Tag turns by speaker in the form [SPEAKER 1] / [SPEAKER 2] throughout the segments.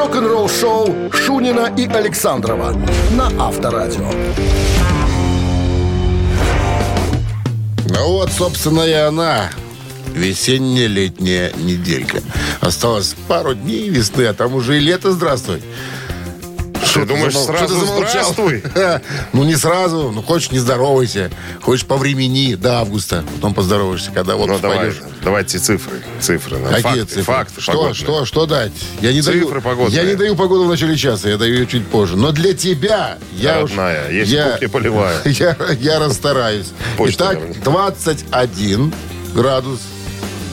[SPEAKER 1] Рок-н-ролл-шоу Шунина и Александрова на Авторадио.
[SPEAKER 2] Ну вот, собственно, и она. Весенне-летняя неделька. Осталось пару дней весны, а там уже и лето, здравствуй.
[SPEAKER 3] Что, думаешь,
[SPEAKER 2] замол-
[SPEAKER 3] сразу
[SPEAKER 2] что ты замолчал?
[SPEAKER 3] здравствуй?
[SPEAKER 2] Ну, не сразу. Ну, хочешь, не здоровайся. Хочешь, по времени до августа. Потом поздороваешься, когда вот
[SPEAKER 3] Ну, давай,
[SPEAKER 2] пойдешь.
[SPEAKER 3] давайте цифры. Цифры.
[SPEAKER 2] Какие
[SPEAKER 3] факты,
[SPEAKER 2] цифры?
[SPEAKER 3] Факты
[SPEAKER 2] что,
[SPEAKER 3] погодные.
[SPEAKER 2] что, что дать? Я не
[SPEAKER 3] Цифры
[SPEAKER 2] даю,
[SPEAKER 3] погодные.
[SPEAKER 2] Я не даю погоду в начале часа, я даю ее чуть позже. Но для тебя я уж...
[SPEAKER 3] Родная, есть
[SPEAKER 2] я,
[SPEAKER 3] кухня полевая.
[SPEAKER 2] Я, я расстараюсь.
[SPEAKER 3] Почта
[SPEAKER 2] Итак,
[SPEAKER 3] говорит.
[SPEAKER 2] 21 градус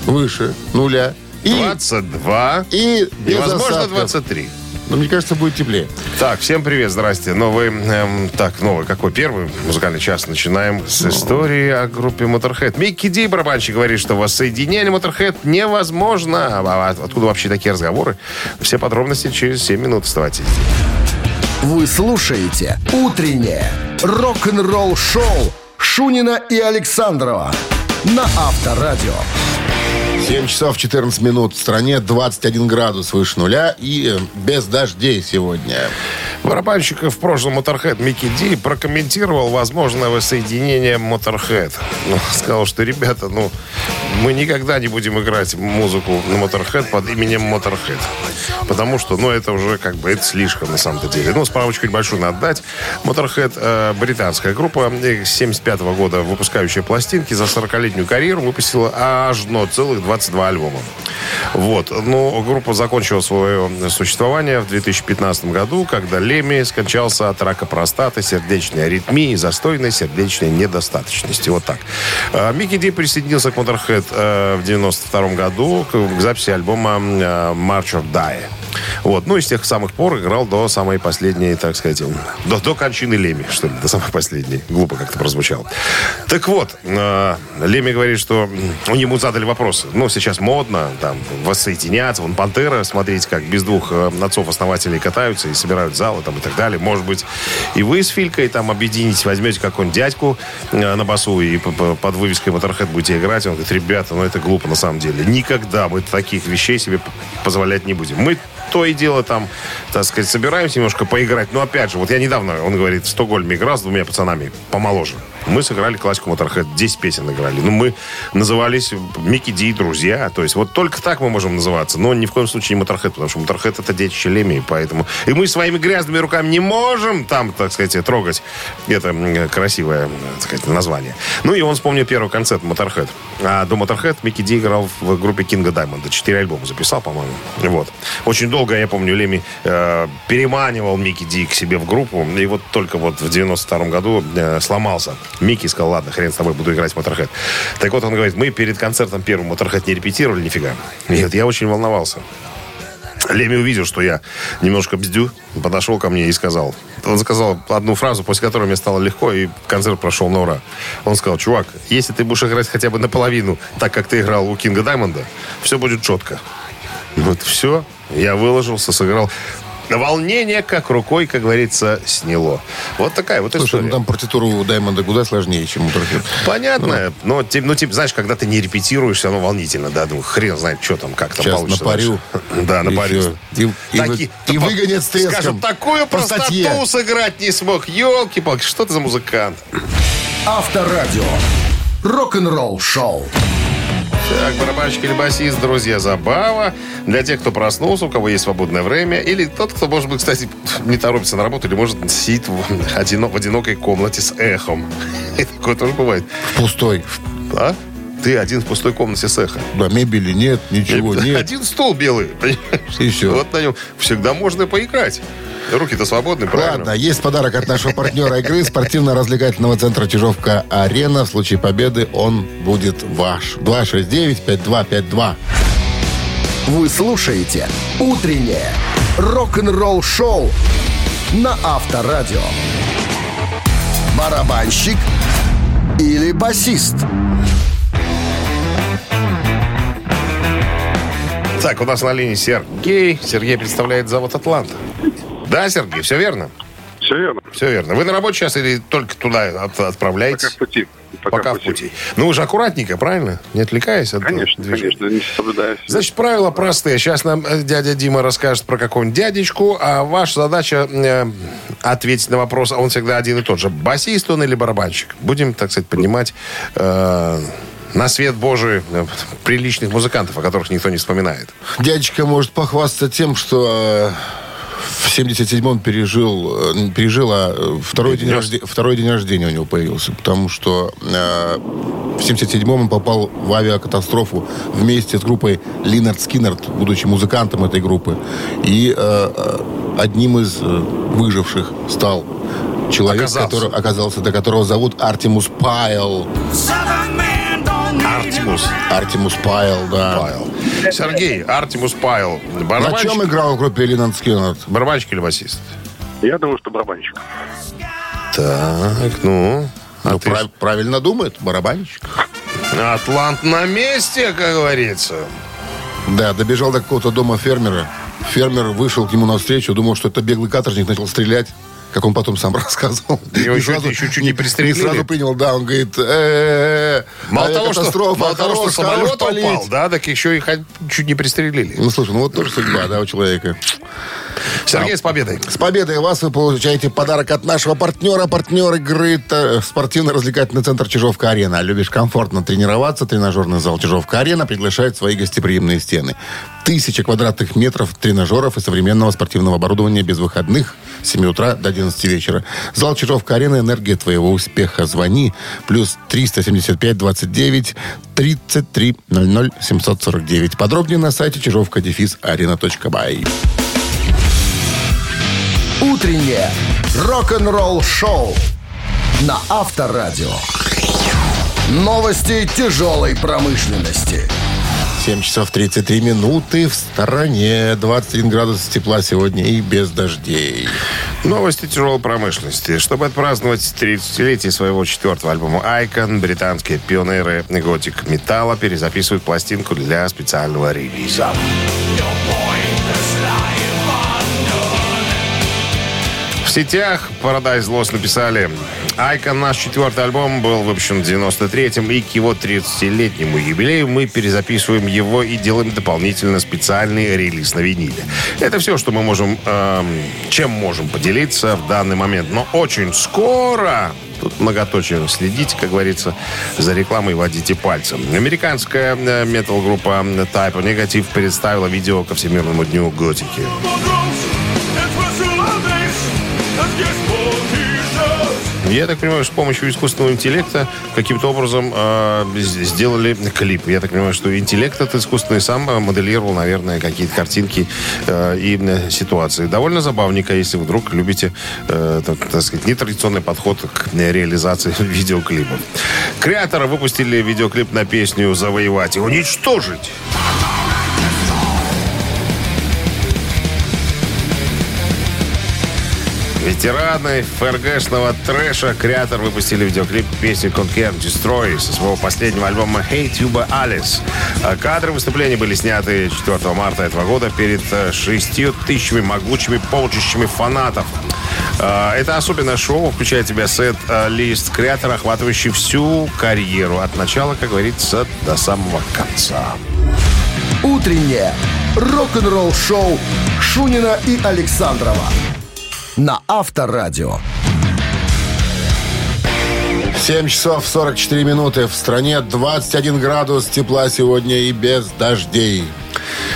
[SPEAKER 2] выше нуля. И,
[SPEAKER 3] 22.
[SPEAKER 2] и
[SPEAKER 3] Невозможно
[SPEAKER 2] осадков.
[SPEAKER 3] 23.
[SPEAKER 2] Но мне кажется, будет теплее.
[SPEAKER 3] Так, всем привет, здрасте. Новый, эм, так, новый, какой первый музыкальный час? Начинаем с истории о группе Motorhead. Микки Ди, барабанщик, говорит, что воссоединение Motorhead невозможно. А откуда вообще такие разговоры? Все подробности через 7 минут. Оставайтесь.
[SPEAKER 1] Вы слушаете «Утреннее рок-н-ролл-шоу» Шунина и Александрова на Авторадио.
[SPEAKER 2] 7 часов 14 минут. В стране 21 градус выше нуля и э, без дождей сегодня.
[SPEAKER 3] Барабанщик в прошлом Motorhead Микки Ди прокомментировал возможное воссоединение Motorhead. Ну, сказал, что, ребята, ну, мы никогда не будем играть музыку на Motorhead под именем Motorhead. Потому что, ну, это уже как бы, это слишком на самом-то деле. Ну, справочку небольшую надо дать. Motorhead э, британская группа, э, с 75 года выпускающая пластинки, за 40-летнюю карьеру выпустила аж, но целых 22 альбома. Вот. Но группа закончила свое существование в 2015 году, когда Леми скончался от рака простаты, сердечной аритмии застойной сердечной недостаточности. Вот так. А, Микки Ди присоединился к Motorhead э, в 92 году к, к записи альбома э, March or Die. Вот. Ну и с тех самых пор играл до самой последней, так сказать, до, до кончины Леми, что ли, до самой последней. Глупо как-то прозвучало. Так вот, э, Леми говорит, что м, ему задали вопросы. Ну, сейчас модно, там, воссоединяться. Вон Пантера, смотрите, как без двух э, отцов-основателей катаются и собирают залы там и так далее. Может быть, и вы с Филькой там объединитесь, возьмете какого-нибудь дядьку э, на басу и под вывеской Motorhead будете играть. Он говорит, ребята, ну это глупо на самом деле. Никогда мы таких вещей себе позволять не будем. Мы то и дело там, так сказать, собираемся немножко поиграть. Но опять же, вот я недавно, он говорит, в Стокгольме играл с двумя пацанами помоложе. Мы сыграли классику Motorhead, 10 песен играли. Ну, мы назывались Микки Ди и друзья. То есть вот только так мы можем называться. Но ни в коем случае не Motorhead, потому что Motorhead это детище Леми, поэтому... И мы своими грязными руками не можем там, так сказать, трогать это красивое, так сказать, название. Ну и он вспомнил первый концерт Motorhead. А до Motorhead Микки Ди играл в группе Кинга Даймонда. Четыре альбома записал, по-моему. Вот. Очень долго, я помню, Леми э, переманивал Микки Ди к себе в группу. И вот только вот в 92 году э, сломался. Микки сказал, ладно, хрен с тобой, буду играть в Motorhead. Так вот, он говорит, мы перед концертом первым Motorhead не репетировали нифига. Нет, я очень волновался. Леми увидел, что я немножко бздю, подошел ко мне и сказал. Он сказал одну фразу, после которой мне стало легко, и концерт прошел на ура. Он сказал, чувак, если ты будешь играть хотя бы наполовину, так как ты играл у Кинга Даймонда, все будет четко. Вот все, я выложился, сыграл. Волнение как рукой, как говорится, сняло. Вот такая вот
[SPEAKER 2] Слушай,
[SPEAKER 3] история.
[SPEAKER 2] ну там партитуру у Даймонда куда сложнее, чем у Motorhead.
[SPEAKER 3] Понятно, но, тем- ну, типа, знаешь, когда ты не репетируешь, все равно волнительно, да, ну, хрен знает, что там, как там
[SPEAKER 2] Сейчас
[SPEAKER 3] получится.
[SPEAKER 2] напарю.
[SPEAKER 3] дальше. Да,
[SPEAKER 2] И
[SPEAKER 3] напарю.
[SPEAKER 2] И- и
[SPEAKER 3] Таки-
[SPEAKER 2] вы- и выгонят с треском.
[SPEAKER 3] Скажут, такую
[SPEAKER 2] По
[SPEAKER 3] простоту
[SPEAKER 2] статье.
[SPEAKER 3] сыграть не смог. Елки-палки, что ты за музыкант?
[SPEAKER 1] Авторадио. Рок-н-ролл-шоу.
[SPEAKER 3] Так, барабанщик или басист, друзья, забава. Для тех, кто проснулся, у кого есть свободное время. Или тот, кто, может быть, кстати, не торопится на работу, или, может, сидит в, одино- в одинокой комнате с эхом. И такое тоже бывает.
[SPEAKER 2] Пустой.
[SPEAKER 3] А? Ты один в пустой комнате с эхом.
[SPEAKER 2] Да, мебели нет, ничего нет.
[SPEAKER 3] Один стол белый, понимаешь?
[SPEAKER 2] И всё.
[SPEAKER 3] Вот на нем всегда можно поиграть. Руки-то свободны, правильно?
[SPEAKER 2] Ладно, есть подарок от нашего партнера игры спортивно-развлекательного центра Чижовка-Арена. В случае победы он будет ваш. 269-5252.
[SPEAKER 1] Вы слушаете «Утреннее рок-н-ролл-шоу» на Авторадио. Барабанщик или басист?
[SPEAKER 3] Так, у нас на линии Сергей. Сергей представляет завод «Атланта». Да, Сергей, все верно?
[SPEAKER 4] Все верно.
[SPEAKER 3] Все верно. Вы на работе сейчас или только туда от- отправляетесь?
[SPEAKER 4] Пока в пути.
[SPEAKER 3] Пока, в пути. Ну, вы же аккуратненько, правильно? Не отвлекаясь от
[SPEAKER 4] Конечно,
[SPEAKER 3] движения.
[SPEAKER 4] конечно, не соблюдаю.
[SPEAKER 3] Значит, правила простые. Сейчас нам э, дядя Дима расскажет про какого-нибудь дядечку, а ваша задача э, ответить на вопрос, а он всегда один и тот же. Басист он или барабанщик? Будем, так сказать, поднимать э, на свет Божий э, приличных музыкантов, о которых никто не вспоминает.
[SPEAKER 2] Дядечка может похвастаться тем, что э, в 77-м пережил, э, пережил, а э, второй день, рожде- второй день рождения у него появился. Потому что э, в 77-м он попал в авиакатастрофу вместе с группой Линард Скиннерт, будучи музыкантом этой группы. И э, э, одним из э, выживших стал человек,
[SPEAKER 3] Оказался.
[SPEAKER 2] который оказался, до которого зовут Артемус Пайл.
[SPEAKER 3] Артемус
[SPEAKER 2] Артемус Пайл, да.
[SPEAKER 3] Пайл. Сергей, Артемус Пайл.
[SPEAKER 2] На чем играл в группе Lynyrd Skynyrd?
[SPEAKER 3] барабанщик или басист?
[SPEAKER 4] Я думаю, что барабанщик.
[SPEAKER 3] Так, ну... а
[SPEAKER 2] Ну,
[SPEAKER 3] ты
[SPEAKER 2] прав- правильно думает, барабанщик.
[SPEAKER 3] Атлант на месте, как говорится.
[SPEAKER 2] Да, добежал до какого-то дома фермера. Фермер вышел к нему навстречу, думал, что это беглый каторжник, начал стрелять. Как он потом сам рассказывал.
[SPEAKER 3] Его еще- еще чуть не пристрелили.
[SPEAKER 2] Не сразу принял, да, он говорит, э
[SPEAKER 3] Мало того, что, мало того, что самолет
[SPEAKER 2] полить».
[SPEAKER 3] упал, да, так еще и чуть не пристрелили.
[SPEAKER 2] Ну, слушай, ну вот тоже судьба, да, у человека.
[SPEAKER 3] Сергей, с победой.
[SPEAKER 2] С победой вас вы получаете подарок от нашего партнера. Партнер игры э, спортивно-развлекательный центр Чижовка-Арена. Любишь комфортно тренироваться? Тренажерный зал Чижовка-Арена приглашает в свои гостеприимные стены. Тысяча квадратных метров тренажеров и современного спортивного оборудования без выходных с 7 утра до 11 вечера. Зал Чижовка-Арена. Энергия твоего успеха. Звони. Плюс 375 29 33 00 749. Подробнее на сайте чижовка-арена.бай.
[SPEAKER 1] Утреннее рок-н-ролл-шоу на Авторадио. Новости тяжелой промышленности.
[SPEAKER 2] 7 часов 33 минуты в стороне. 21 градус тепла сегодня и без дождей.
[SPEAKER 3] Новости тяжелой промышленности. Чтобы отпраздновать 30-летие своего четвертого альбома «Айкон», британские пионеры готик металла перезаписывают пластинку для специального релиза. Сетях Paradise Lost написали Айкон, наш четвертый альбом, был выпущен в 93-м, и к его 30-летнему юбилею мы перезаписываем его и делаем дополнительно специальный релиз на виниле. Это все, что мы можем, эм, чем можем поделиться в данный момент. Но очень скоро Тут многоточие. Следите, как говорится, за рекламой водите пальцем. Американская э, метал-группа Type Negative представила видео ко Всемирному дню готики. Я так понимаю, с помощью искусственного интеллекта каким-то образом э, сделали клип. Я так понимаю, что интеллект этот искусственный сам э, моделировал, наверное, какие-то картинки э, и ситуации. Довольно забавненько, если вдруг любите, э, так, так сказать, нетрадиционный подход к реализации видеоклипов. Креаторы выпустили видеоклип на песню «Завоевать и уничтожить». Ветераны ФРГшного трэша Креатор выпустили видеоклип песни Conquer Destroy со своего последнего альбома Hey Tuba Alice. А Кадры выступления были сняты 4 марта этого года перед э, шестью тысячами могучими полчищами фанатов. А, Это особенное шоу включает в себя сет-лист Креатора, охватывающий всю карьеру от начала, как говорится, до самого конца.
[SPEAKER 1] Утреннее рок-н-ролл-шоу Шунина и Александрова на Авторадио.
[SPEAKER 2] 7 часов 44 минуты. В стране 21 градус тепла сегодня и без дождей.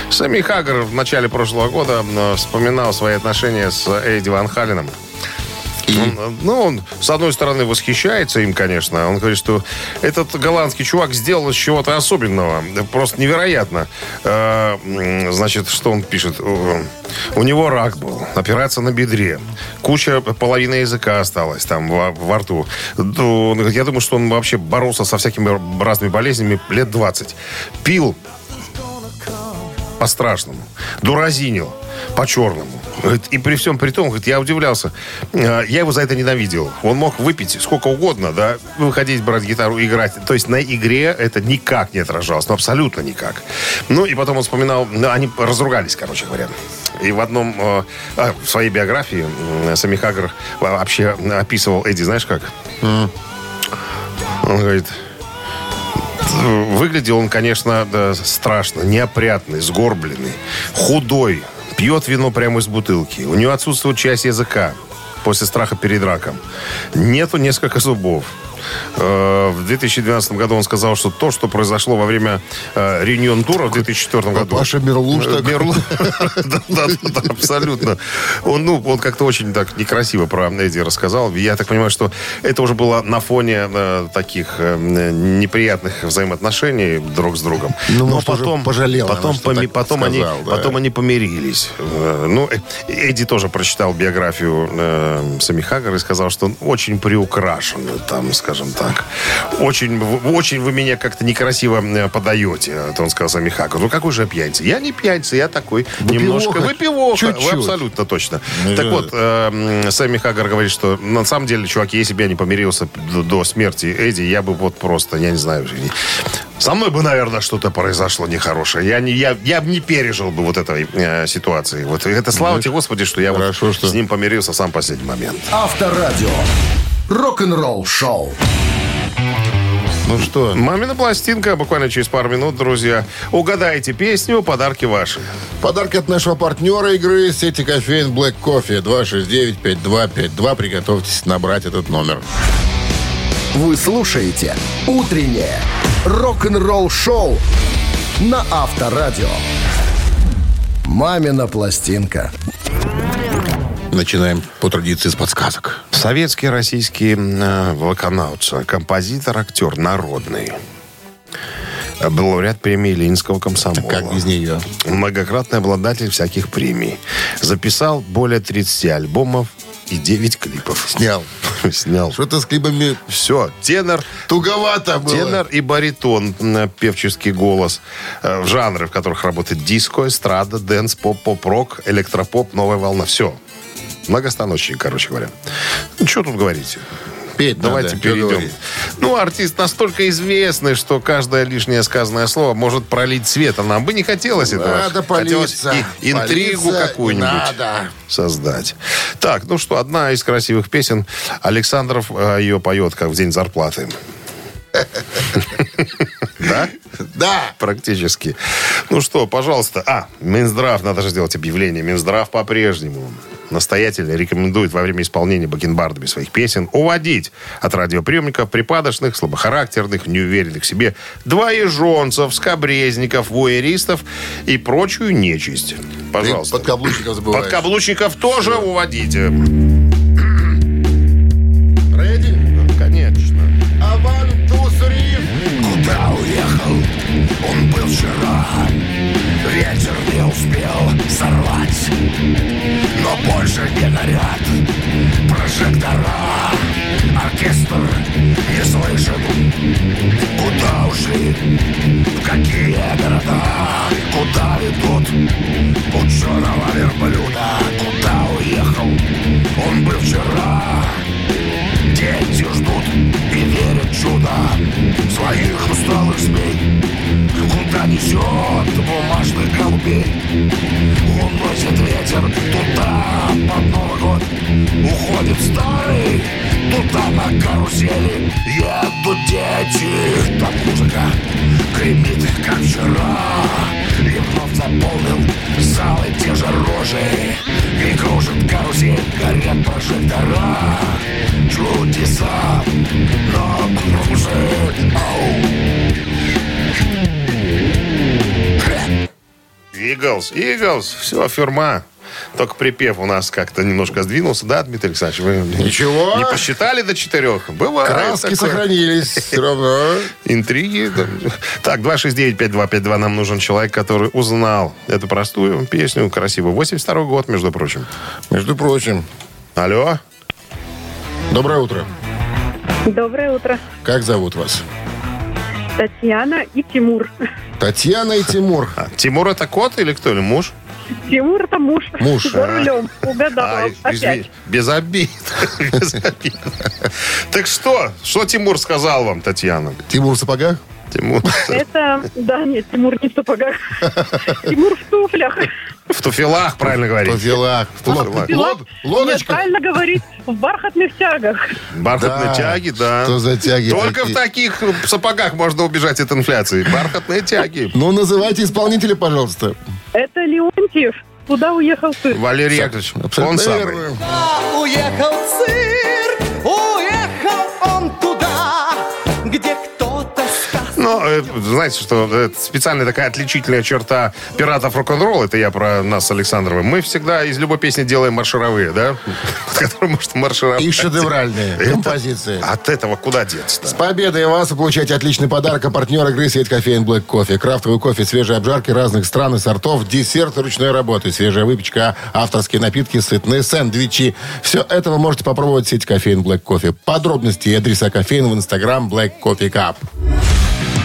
[SPEAKER 3] Сами Хаггар в начале прошлого года э, вспоминал свои отношения с Эдди Ван Халленом. Он, ну, он, с одной стороны, восхищается им, конечно. Он говорит, что этот голландский чувак сделал из чего-то особенного. Просто невероятно. Э, значит, что он пишет? У него рак был, операция на бедре. Куча, половина языка осталась там во, во рту. Ну, Я думаю, что он вообще боролся со всякими разными болезнями лет 20. Пил по-страшному. Дуразинил по-черному. И при всем при том, говорит, я удивлялся. Э, Я его за это ненавидел. Он мог выпить сколько угодно, да, выходить, брать гитару, играть. То есть на игре это никак не отражалось. Ну, абсолютно никак. Ну, и потом он вспоминал, ну, они разругались, короче говоря. И в одном, э, а, в своей биографии э, Сами Хаггар вообще описывал Эдди, знаешь как? Он говорит, выглядел он, конечно, да, страшно, неопрятный, сгорбленный, худой, пьет вино прямо из бутылки. У него отсутствует часть языка после страха перед раком. Нету несколько зубов. Э, В 2012 году он сказал, что то, что произошло во время э, реюнион тура в 2004 году...
[SPEAKER 2] Паша Мерлуш.
[SPEAKER 3] Мерлу- Да, абсолютно. Он, ну, он как-то очень так некрасиво про Эдди рассказал. Я так понимаю, что это уже было на фоне э, таких неприятных взаимоотношений друг с другом.
[SPEAKER 2] Ну,
[SPEAKER 3] Но потом,
[SPEAKER 2] пожалел,
[SPEAKER 3] потом,
[SPEAKER 2] так
[SPEAKER 3] они,
[SPEAKER 2] сказал,
[SPEAKER 3] потом они помирились. Ну, Эдди тоже прочитал биографию Сами Хаггара и сказал, что он очень приукрашен, там, скажем так. Очень, очень вы меня как-то некрасиво э, подаете, это он сказал Сами Хаггар. Ну, какой же я пьяница? Я не пьяница, я такой немножко выпивоха.
[SPEAKER 2] Чуть-чуть.
[SPEAKER 3] Вы абсолютно точно.
[SPEAKER 2] Ну,
[SPEAKER 3] так вот, э, Сами Хаггар говорит, что на самом деле, чуваки, если бы я не помирился до, до смерти Эдди, я бы вот просто, я не знаю, со мной бы, наверное, что-то произошло нехорошее. Я, не, я, я бы не пережил бы вот этой э, ситуации. Вот это слава тебе, Господи, что я
[SPEAKER 2] Хорошо,
[SPEAKER 3] вот
[SPEAKER 2] что-
[SPEAKER 3] с ним помирился в сам последний момент.
[SPEAKER 1] Авторадио. Рок-н-ролл шоу.
[SPEAKER 2] Ну что,
[SPEAKER 3] Мамина пластинка буквально через пару минут, друзья. Угадайте песню, подарки ваши.
[SPEAKER 2] подарки от нашего партнера игры сети кофеин Black Coffee 269-5252. Приготовьтесь набрать этот номер.
[SPEAKER 1] Вы слушаете «Утреннее рок-н-ролл-шоу» на Авторадио. «Мамина пластинка».
[SPEAKER 2] Начинаем по традиции с подсказок.
[SPEAKER 3] Советский российский э, композитор, актер, народный. Э, Был лауреат премии Ленинского комсомола.
[SPEAKER 2] Как без нее?
[SPEAKER 3] Многократный обладатель всяких премий. Записал более 30 альбомов и 9 клипов.
[SPEAKER 2] Снял.
[SPEAKER 3] Снял.
[SPEAKER 2] Что-то с клипами
[SPEAKER 3] Все, тенор,
[SPEAKER 2] туговато было.
[SPEAKER 3] тенор и баритон, м, певческий голос. Э, В жанры, в которых работает диско, эстрада, dance, поп, поп-рок, электропоп, новая волна. Все. Многостаночник, короче говоря. Ну, что тут говорить?
[SPEAKER 2] Петь
[SPEAKER 3] Давайте
[SPEAKER 2] что
[SPEAKER 3] перейдем. Ну, артист настолько известный, что каждое лишнее сказанное слово может пролить свет. А нам бы не хотелось этого.
[SPEAKER 2] Надо
[SPEAKER 3] и- интригу какую-нибудь
[SPEAKER 2] надо.
[SPEAKER 3] создать. Так, ну что, одна из красивых песен. Александров э, ее поет, как в день зарплаты. Да?
[SPEAKER 2] Да.
[SPEAKER 3] Практически. Ну что, пожалуйста. А, Минздрав, надо же сделать объявление. Минздрав по-прежнему настоятельно рекомендует во время исполнения бакенбардами своих песен уводить от радиоприемников припадочных, слабохарактерных, неуверенных в себе двоежонцев, скобрезников, вуэристов и прочую нечисть. Пожалуйста.
[SPEAKER 2] Подкаблучников забываешь.
[SPEAKER 3] Подкаблучников тоже уводите.
[SPEAKER 5] Он был вчера Ветер не успел сорвать Но больше не горят прожектора Оркестр не слышит Куда ушли? В какие города? Куда ведут? У черного верблюда Куда уехал? Он был вчера Дети ждут и верят чудо Своих усталых змей. Куда несет бумажных голубей? Уносит ветер туда под Новый год. Уходит старый туда на карусели. Едут дети Там музыка гремит, как вчера И вновь заполнил залы те же рожи И кружит карусель, горят прожектора Чудеса на кружит Ау.
[SPEAKER 3] Иглс, Иглс, все, фирма. Только припев у нас как-то немножко сдвинулся, да, Дмитрий Александрович? Вы
[SPEAKER 2] Ничего.
[SPEAKER 3] Не посчитали до четырех? Бывает.
[SPEAKER 2] Краски
[SPEAKER 3] такое.
[SPEAKER 2] сохранились все равно.
[SPEAKER 3] Интриги. Так, 269-5252 нам нужен человек, который узнал эту простую песню, красивую. 82 год, между прочим.
[SPEAKER 2] Между прочим.
[SPEAKER 3] Алло?
[SPEAKER 2] Доброе утро.
[SPEAKER 6] Доброе утро.
[SPEAKER 2] Как зовут вас?
[SPEAKER 6] Татьяна и Тимур.
[SPEAKER 2] Татьяна и Тимур.
[SPEAKER 3] А, Тимур это кот или кто? Или муж?
[SPEAKER 6] Тимур это муж.
[SPEAKER 2] Муж,
[SPEAKER 6] За
[SPEAKER 2] а.
[SPEAKER 6] рулем. Угадала.
[SPEAKER 3] А, без обид. Без обид. Так что? Что Тимур сказал вам, Татьяна?
[SPEAKER 2] Тимур в сапогах?
[SPEAKER 3] Тимур.
[SPEAKER 6] Это, да, нет, Тимур не в сапогах. Тимур в туфлях.
[SPEAKER 3] В туфелах, правильно говорить.
[SPEAKER 2] Туфелак.
[SPEAKER 3] Туфелак.
[SPEAKER 2] Лод-
[SPEAKER 6] Нет,
[SPEAKER 2] Лодочка.
[SPEAKER 6] правильно говорить, в бархатных тягах.
[SPEAKER 3] Бархатные
[SPEAKER 2] Да.
[SPEAKER 3] тяги, да.
[SPEAKER 2] Что за тяги
[SPEAKER 3] Только
[SPEAKER 2] такие?
[SPEAKER 3] в таких сапогах можно убежать от инфляции. Бархатные тяги.
[SPEAKER 2] Ну, называйте исполнителя, пожалуйста.
[SPEAKER 6] Это Леонтьев. Куда уехал сын?
[SPEAKER 3] Валерий Яковлевич, он
[SPEAKER 2] Абсолютно
[SPEAKER 3] самый.
[SPEAKER 2] верно.
[SPEAKER 7] Уехал в
[SPEAKER 3] Ну, э, знаете, что это специальная такая отличительная черта пиратов рок-н-ролл, это я про нас с Александровым. Мы всегда из любой песни делаем маршировые, да? Которые может маршировать.
[SPEAKER 2] И шедевральные
[SPEAKER 3] Это-
[SPEAKER 2] композиции.
[SPEAKER 3] От этого куда деться
[SPEAKER 2] С победой вас вы получаете отличный подарок. А партнер игры сеть кофеин Black Кофе. Крафтовый кофе, свежие обжарки разных стран и сортов, десерт ручной работы, свежая выпечка, авторские напитки, сытные сэндвичи. Все это вы можете попробовать в сеть кофеин Black Кофе. Подробности и адреса кофеин в инстаграм Black Coffee Cup.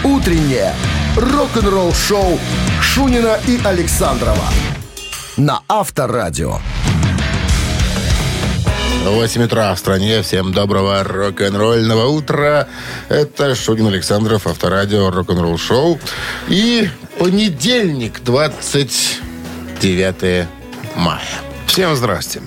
[SPEAKER 1] Утреннее рок-н-ролл-шоу Шунина и Александрова на Авторадио.
[SPEAKER 2] 8 утра в стране. Всем доброго рок-н-ролльного утра. Это Шунин Александров, Авторадио, рок-н-ролл шоу. И понедельник, 29 мая.
[SPEAKER 3] Всем здрасте.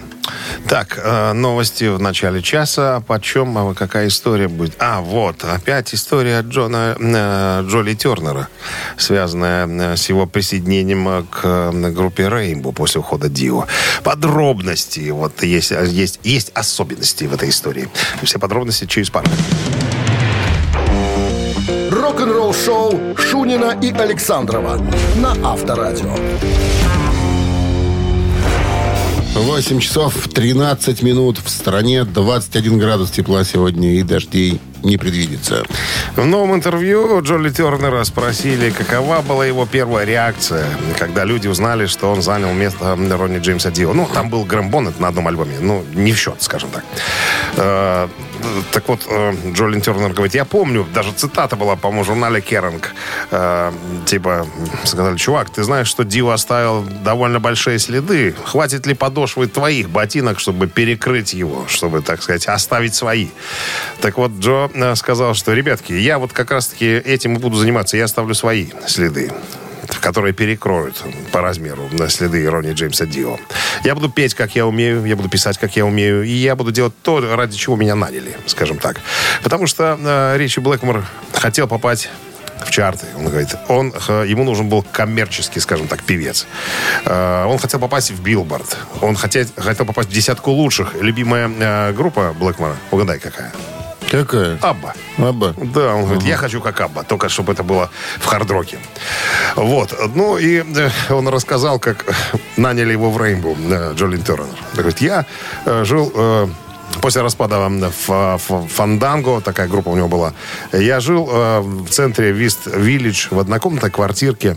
[SPEAKER 3] Так, э, новости в начале часа. Почем, а какая история будет? А, вот, опять история Джона э, Джоли Тернера, связанная э, с его присоединением к группе Рейнбо после ухода Дио. Подробности, вот есть, есть, есть особенности в этой истории. Все подробности через пару.
[SPEAKER 1] Рок-н-ролл-шоу Шунина и Александрова на Авторадио.
[SPEAKER 2] 8 часов 13 минут. В стране 21 градус тепла сегодня и дождей не предвидится.
[SPEAKER 3] В новом интервью Джоли Тернера спросили, какова была его первая реакция, когда люди узнали, что он занял место Ронни Джеймса Дио. Ну, там был Грэм Боннет на одном альбоме. Ну, не в счет, скажем так. Так вот, э, Джолин Тернер говорит, я помню, даже цитата была, по-моему, в журнале Керанг. Э, типа, сказали, чувак, ты знаешь, что Дио оставил довольно большие следы. Хватит ли подошвы твоих ботинок, чтобы перекрыть его, чтобы, так сказать, оставить свои? Так вот, Джо э, сказал, что, ребятки, я вот как раз-таки этим и буду заниматься. Я оставлю свои следы которые перекроют по размеру на следы Ронни Джеймса Дио. Я буду петь, как я умею, я буду писать, как я умею, и я буду делать то, ради чего меня наняли, скажем так. Потому что э, Ричи Блэкмор хотел попасть в чарты. Он говорит, он, ему нужен был коммерческий, скажем так, певец. Э, Он хотел попасть в Билборд. Он хотел, хотел попасть в десятку лучших. Любимая э, группа Блэкмора, угадай какая?
[SPEAKER 2] Какая?
[SPEAKER 3] Абба.
[SPEAKER 2] Аба.
[SPEAKER 3] Да, он говорит, я хочу как Абба, только чтобы это было в хардроке. Вот. Ну, и э, он рассказал, как наняли его в Рейнбоу, э, Джолин Тернер. Говорит, я э, жил... После распада Фанданго, такая группа у него была, я жил в центре Вист Виллидж в однокомнатной квартирке.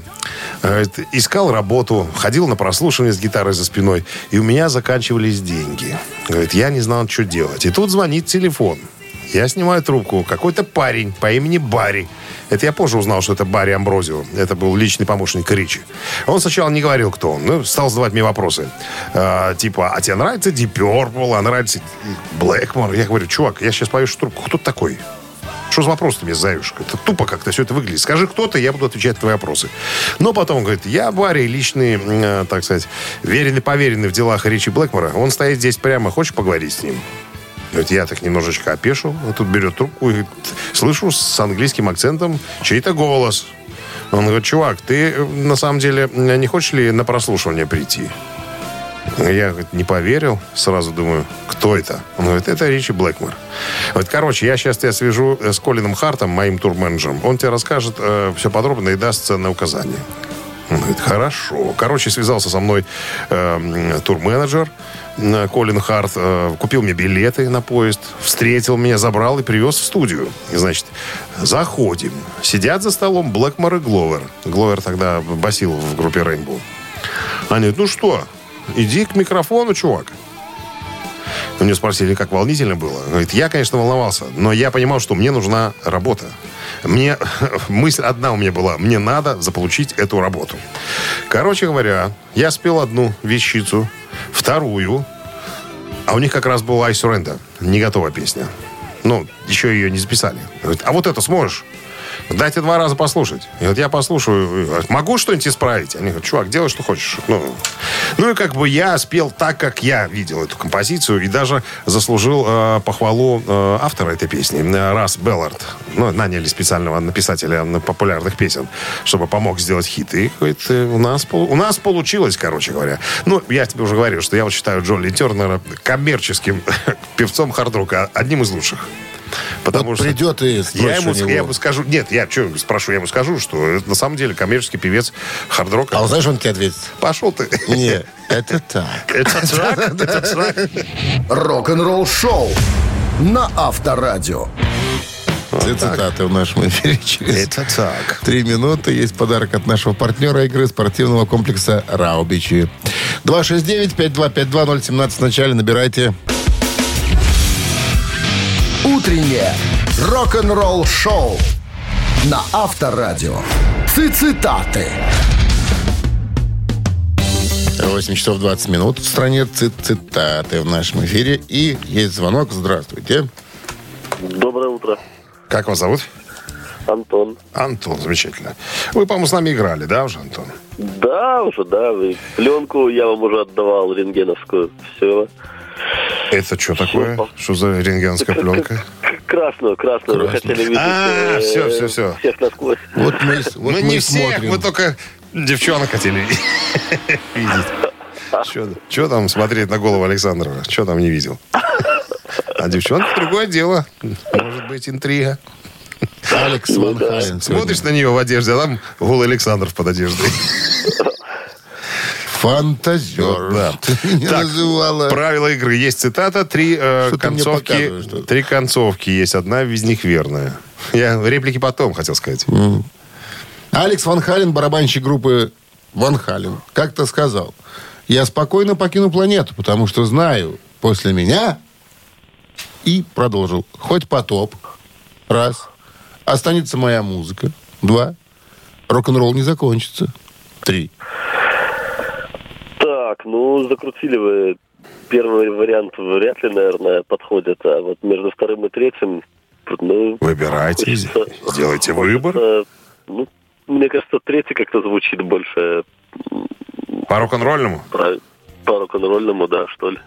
[SPEAKER 3] Искал работу, ходил на прослушивание с гитарой за спиной, и у меня заканчивались деньги. Говорит, я не знал, что делать. И тут звонит телефон. Я снимаю трубку. Какой-то парень по имени Барри. Это я позже узнал, что это Барри Амброзио. Это был личный помощник Ричи. Он сначала не говорил, кто он. Ну, стал задавать мне вопросы. А, типа, а тебе нравится Deep Purple? А нравится Блэкмор? Я говорю, чувак, я сейчас повешу трубку. Кто ты такой? Что за вопрос ты мне задаешь? Это тупо как-то все это выглядит. Скажи, кто ты, я буду отвечать на твои вопросы. Но потом он говорит, я Барри, личный, э, так сказать, веренный, поверенный в делах Ричи Блэкмора. Он стоит здесь прямо. Хочешь поговорить с ним? Говорит, я так немножечко опешил. Он тут берет трубку и слышу с английским акцентом чей-то голос. Он говорит, чувак, ты э, на самом деле э, не хочешь ли на прослушивание прийти? Я не поверил. Сразу думаю, кто это? Он говорит, это Ричи Блэкмор. Вот, короче, я сейчас тебя свяжу э, с Колином Хартом, моим турменеджером. Он тебе расскажет э, все подробно и даст ценное указание. Он говорит, хорошо. Короче, связался со мной э, турменеджер э, Колин Харт, э, купил мне билеты на поезд, встретил меня, забрал и привез в студию. И, значит, заходим. Сидят за столом Блэкмор и Гловер. Гловер тогда басил в группе Рейнбоу. Они говорят, ну что, иди к микрофону, чувак. У него спросили, как волнительно было. Говорит, я, конечно, волновался, но я понимал, что мне нужна работа. Мне мысль одна у меня была. Мне надо заполучить эту работу. Короче говоря, я спел одну вещицу, вторую, а у них как раз была «I Surrender», не готовая песня. Ну, еще ее не записали. Говорит, а вот это сможешь? Дайте два раза послушать. И вот я послушаю, могу что-нибудь исправить? Они говорят, чувак, делай, что хочешь. Ну, ну и как бы я спел так, как я видел эту композицию, и даже заслужил э, похвалу э, автора этой песни, э, Рас Беллард. Ну, наняли специального написателя популярных песен, чтобы помог сделать хит. И говорит, э, у нас, у нас получилось, короче говоря. Ну, я тебе уже говорил, что я вот считаю Джоли Тернера коммерческим певцом хард-рока, одним из лучших. Потому
[SPEAKER 2] Вот
[SPEAKER 3] что
[SPEAKER 2] придет и
[SPEAKER 3] я ему, я ему скажу, нет, я что спрошу, я ему скажу, что это на самом деле коммерческий певец хард-рока.
[SPEAKER 2] А он знаешь, он тебе ответит?
[SPEAKER 3] Пошел ты.
[SPEAKER 2] Не, это так.
[SPEAKER 3] Это трак.
[SPEAKER 1] Рок-н-ролл шоу на Авторадио.
[SPEAKER 2] Все цитаты в нашем эфире через
[SPEAKER 3] Это так.
[SPEAKER 2] три минуты. Есть подарок от нашего партнера игры спортивного комплекса «Раубичи». 269-5252-017 в начале. Набирайте.
[SPEAKER 1] Утреннее рок-н-ролл шоу на Авторадио. Цитаты.
[SPEAKER 2] 8 часов 20 минут в стране. Цит цитаты в нашем эфире. И есть звонок. Здравствуйте.
[SPEAKER 4] Доброе утро.
[SPEAKER 3] Как вас зовут?
[SPEAKER 4] Антон.
[SPEAKER 3] Антон, замечательно. Вы, по-моему, с нами играли, да, уже, Антон?
[SPEAKER 4] Да, уже, да. вы- Пленку я вам уже отдавал, рентгеновскую. Все.
[SPEAKER 3] Это что такое? Что за рентгенская пленка?
[SPEAKER 4] Красную, красную. Вы хотели видеть
[SPEAKER 3] А,
[SPEAKER 4] э,
[SPEAKER 3] всё, всё, всё.
[SPEAKER 4] всех насквозь.
[SPEAKER 2] Вот мы, вот
[SPEAKER 3] мы
[SPEAKER 2] мы
[SPEAKER 3] не всех,
[SPEAKER 2] смотрим.
[SPEAKER 3] мы только девчонок хотели видеть. Что там смотреть на голову Александрова? Что там не видел? А девчонка другое дело. Может быть, интрига.
[SPEAKER 2] Алекс Ван Хален.
[SPEAKER 3] Смотришь на нее в одежде, а там голый Александров под одеждой.
[SPEAKER 2] Фантазер.
[SPEAKER 3] Да. Так,
[SPEAKER 2] называла.
[SPEAKER 3] Правила игры. Есть цитата, три э, концовки. Три концовки есть, одна из них верная. Я реплики потом хотел сказать.
[SPEAKER 2] Алекс Ван Хален, барабанщик группы Ван Хален, как-то сказал, я спокойно покину планету, потому что знаю, после меня, и продолжил, хоть потоп, раз, останется моя музыка, два, рок-н-ролл не закончится, три.
[SPEAKER 4] Так, ну, закрутили вы. Первый вариант вряд ли, наверное, подходит. А вот между вторым и третьим, ну...
[SPEAKER 3] Выбирайте,
[SPEAKER 4] хочется-
[SPEAKER 3] сделайте выбор.
[SPEAKER 4] ну, мне кажется, третий как-то звучит больше
[SPEAKER 3] По рок-н-ролльному?
[SPEAKER 4] по рок-н-ролльному, да, что ли.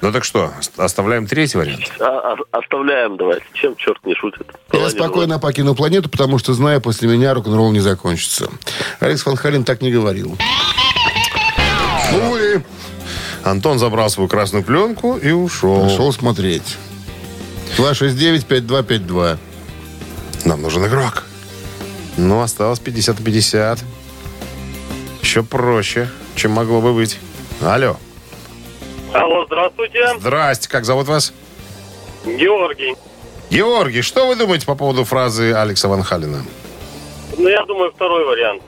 [SPEAKER 3] Ну так что, оставляем третий вариант?
[SPEAKER 4] А, а- оставляем, давайте. Чем черт не шутит?
[SPEAKER 2] Я спокойно покину планету, потому что знаю, после меня рок-н-ролл не закончится. Алекс Ван Хален так не говорил.
[SPEAKER 3] Антон забрал свою красную пленку и ушел.
[SPEAKER 2] Пошел смотреть. 269-5252.
[SPEAKER 3] Нам нужен игрок. Ну, осталось 50 на 50. Еще проще, чем могло бы быть. Алло.
[SPEAKER 6] Алло, здравствуйте.
[SPEAKER 3] Здрасте, как зовут вас?
[SPEAKER 6] Георгий.
[SPEAKER 3] Георгий, что вы думаете по поводу фразы Алекса Ван Халина?
[SPEAKER 6] Ну, я думаю, второй вариант.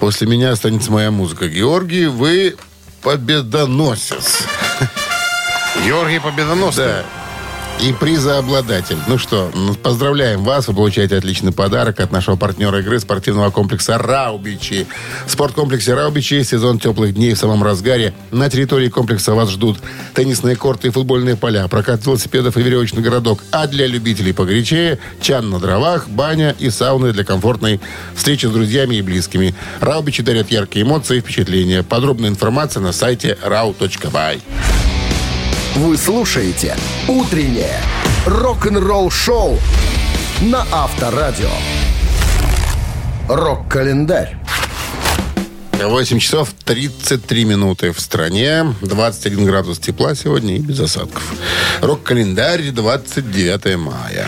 [SPEAKER 2] После меня останется моя музыка. Георгий, вы победоносец.
[SPEAKER 3] Георгий Победоносный.
[SPEAKER 2] Да. И призообладатель. Ну что, поздравляем вас. Вы получаете отличный подарок от нашего партнера игры спортивного комплекса «Раубичи». В спорткомплексе «Раубичи» сезон теплых дней в самом разгаре. На территории комплекса вас ждут теннисные корты и футбольные поля, прокат велосипедов и веревочный городок. А для любителей погорячее – чан на дровах, баня и сауны для комфортной встречи с друзьями и близкими. «Раубичи» дарят яркие эмоции и впечатления. Подробная информация на сайте rau.by.
[SPEAKER 1] Вы слушаете «Утреннее рок-н-ролл-шоу» на Авторадио. Рок-календарь.
[SPEAKER 2] 8 часов 33 минуты в стране. 21 градус тепла сегодня и без осадков. Рок-календарь 29 мая.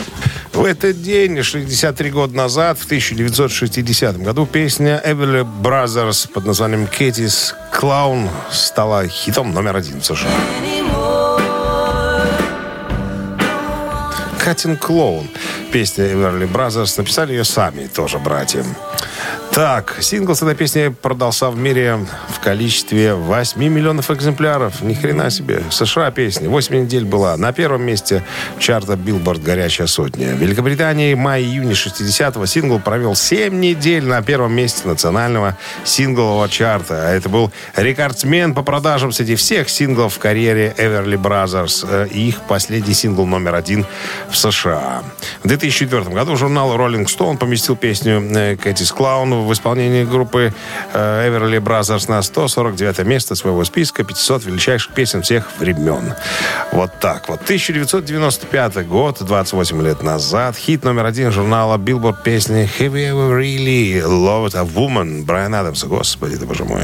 [SPEAKER 3] В этот день, 63 года назад, в 1960 году, песня Everly Brothers под названием «Кэтис Клаун» стала хитом номер один в США. «Катин Клоун». Песня Everly Brothers написали ее сами, тоже братья. Так, сингл с этой песней продался в мире в количестве 8 миллионов экземпляров. Ни хрена себе. США песня. 8 недель была на первом месте чарта Billboard «Горячая сотня». В Великобритании в мае-июне 60-го сингл провел 7 недель на первом месте национального синглового чарта. А это был рекордсмен по продажам среди всех синглов в карьере Everly Brothers. Э, их последний сингл номер один в США. В 2004 году журнал Rolling Stone поместил песню э, Кэтис Клаун в исполнении группы э, Everly Brothers на 149 место своего списка 500 величайших песен всех времен. Вот так вот. 1995 год, 28 лет назад, хит номер один журнала Billboard песни Have You Ever Really Loved a Woman Брайан Адамса. Господи, ты боже мой.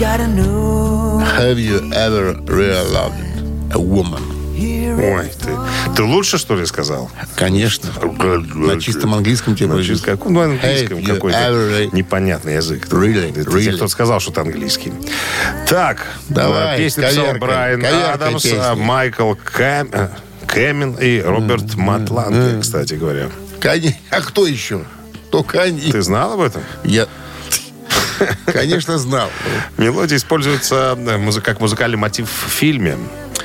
[SPEAKER 2] Have you ever really loved a woman?
[SPEAKER 3] Ой, ты, ты лучше, что ли, сказал?
[SPEAKER 2] Конечно. На чистом английском тебе
[SPEAKER 3] На чистом- каком, ну, английском
[SPEAKER 2] you
[SPEAKER 3] какой-то
[SPEAKER 2] ever-
[SPEAKER 3] непонятный язык.
[SPEAKER 2] Really?
[SPEAKER 3] Это
[SPEAKER 2] Really?
[SPEAKER 3] Кто сказал, что это английский. Так,
[SPEAKER 2] Давай,
[SPEAKER 3] э, песню писал
[SPEAKER 2] коверкай,
[SPEAKER 3] Брайан
[SPEAKER 2] коверкай
[SPEAKER 3] Адамс,
[SPEAKER 2] песни.
[SPEAKER 3] а Майкл Кэм, э, Кэмин и Роберт Матланге, кстати говоря.
[SPEAKER 2] Кони- А кто еще? Только они.
[SPEAKER 3] Ты знал об этом?
[SPEAKER 2] Я, конечно, знал.
[SPEAKER 3] Мелодия используется э, как музыкальный мотив в фильме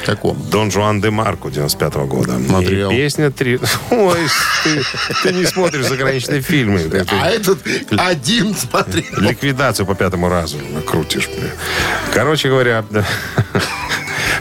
[SPEAKER 2] Каком?
[SPEAKER 3] Дон Жуан де Марко 95 года.
[SPEAKER 2] Смотрел.
[SPEAKER 3] И песня три... Ой, ты, ты не смотришь заграничные фильмы.
[SPEAKER 2] А этот один смотрел.
[SPEAKER 3] Ликвидацию по пятому разу крутишь. Короче говоря,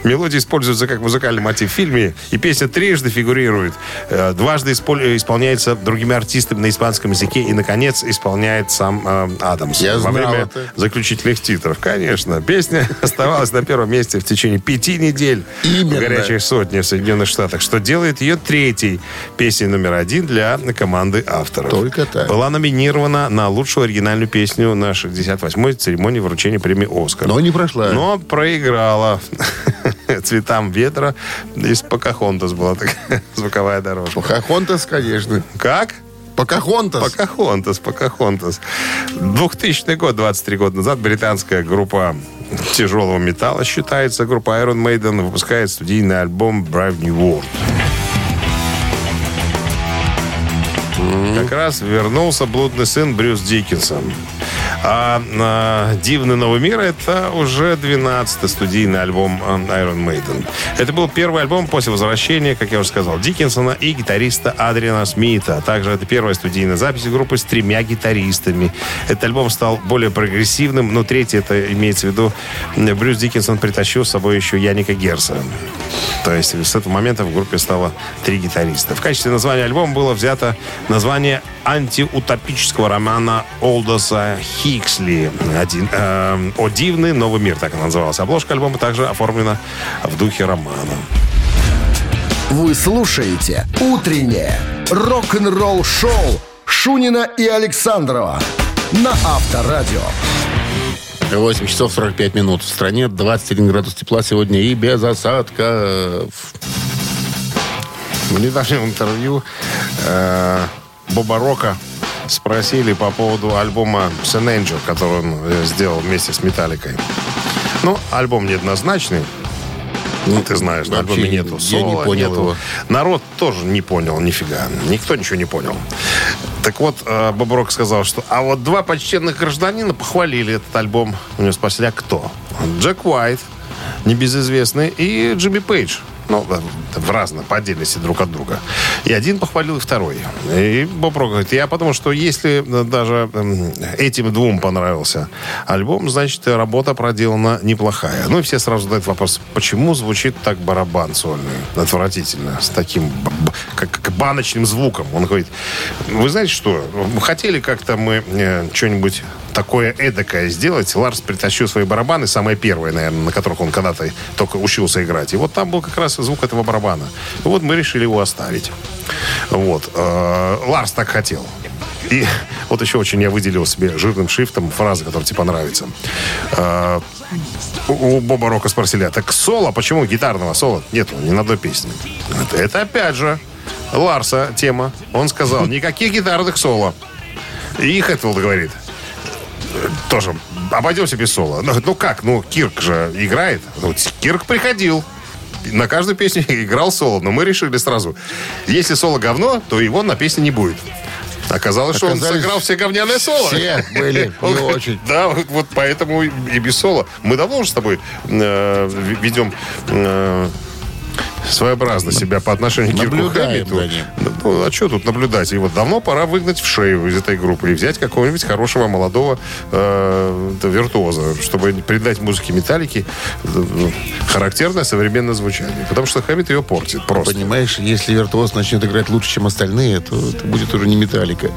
[SPEAKER 3] мелодия используется как музыкальный мотив в фильме, и песня трижды фигурирует. Э, Дважды испол- исполняется другими артистами на испанском языке, и, наконец, исполняет сам э, Адамс.
[SPEAKER 2] Я
[SPEAKER 3] Во время
[SPEAKER 2] это.
[SPEAKER 3] заключительных титров. Конечно. Песня оставалась на первом месте в течение пяти недель
[SPEAKER 2] Именно.
[SPEAKER 3] в горячей сотне в Соединенных Штатах, что делает ее третьей песней номер один для команды авторов.
[SPEAKER 2] Только так.
[SPEAKER 3] Была номинирована на лучшую оригинальную песню на 68-й церемонии вручения премии «Оскар».
[SPEAKER 2] Но не прошла.
[SPEAKER 3] Но проиграла цветам ветра. Из Покахонтас была такая звуковая дорожка.
[SPEAKER 2] Покахонтас, конечно.
[SPEAKER 3] Как?
[SPEAKER 2] Покахонтас.
[SPEAKER 3] Покахонтас, Покахонтас. 2000 год, 23 года назад, британская группа тяжелого металла считается. Группа Iron Maiden выпускает студийный альбом Brave New World. Как раз вернулся блудный сын Брюс Диккенсон. А, а, «Дивный новый мир» — это уже 12-й студийный альбом а, Iron Maiden. Это был первый альбом после возвращения, как я уже сказал, Диккенсона и гитариста Адриана Смита. А также это первая студийная запись группы с тремя гитаристами. Этот альбом стал более прогрессивным, но третий, это имеется в виду, Брюс Диккенсон притащил с собой еще Яника Герса. То есть с этого момента в группе стало три гитариста. В качестве названия альбома было взято название антиутопического романа Олдоса Хиксли Один, э, «О дивный новый мир», так она называлась. Обложка альбома также оформлена в духе романа.
[SPEAKER 1] Вы слушаете «Утреннее рок-н-ролл-шоу» Шунина и Александрова на Авторадио.
[SPEAKER 2] 8 часов 45 минут. В стране 21 градус тепла сегодня и без осадков.
[SPEAKER 3] В недавнем интервью э, Боба Рока спросили по поводу альбома Sun Angel, который он э, сделал вместе с Металликой. Ну, альбом неоднозначный. Ну, ты знаешь, на альбоме нету
[SPEAKER 2] я не
[SPEAKER 3] соло,
[SPEAKER 2] понял
[SPEAKER 3] нету-
[SPEAKER 2] его.
[SPEAKER 3] Народ тоже не понял нифига. Никто ничего не понял. Так вот, э, Боб Рок сказал, что... А вот два почтенных гражданина похвалили этот альбом. У него спросили, а кто? Джек Уайт, небезызвестный, и Джимми Пейдж. Ну, э, в разном, по отдельности друг от друга. И один похвалил, и второй. И Боб говорит, я потому что если э, даже эм, этим двум понравился альбом, значит, работа проделана неплохая. Ну и все сразу задают вопрос, почему звучит так барабан сольный? Отвратительно, с таким как баночным звуком. Он говорит, вы знаете что, хотели как-то мы э, что-нибудь такое эдакое сделать. Ларс притащил свои барабаны, самые первые, наверное, на которых он когда-то только учился играть. И вот там был как раз звук этого барабана. И вот мы решили его оставить. Вот. Э, Ларс так хотел. И вот еще очень я выделил себе жирным шрифтом фразы, которые тебе понравятся. Э, У Боба Рока спросили, а так соло, почему гитарного соло нету ни на одной песне? Это, это опять же Ларса тема. Он сказал, никаких гитарных соло. И Хэтфилд говорит, тоже обойдемся без соло. Ну, ну как, ну Кирк же играет. Ну, Кирк приходил. На каждую песню играл соло. Но мы решили сразу, если соло говно, то его на песне не будет. Оказалось, что он
[SPEAKER 2] Оказались
[SPEAKER 3] сыграл все говняные соло.
[SPEAKER 2] Все были не
[SPEAKER 3] Он-
[SPEAKER 2] очень.
[SPEAKER 3] Да, вот, вот поэтому и и без соло. Мы давно уже с тобой э, в- ведем э, своеобразно себя по отношению к Кирку
[SPEAKER 2] за ним.
[SPEAKER 3] Ну, а что тут наблюдать? Его давно пора выгнать в шею из этой группы и взять какого-нибудь хорошего молодого э, виртуоза, чтобы придать музыке металлики э, характерное современное звучание. Потому что Хэммит ее портит просто.
[SPEAKER 2] Понимаешь, если виртуоз начнет играть лучше, чем остальные, то это будет уже не металлика.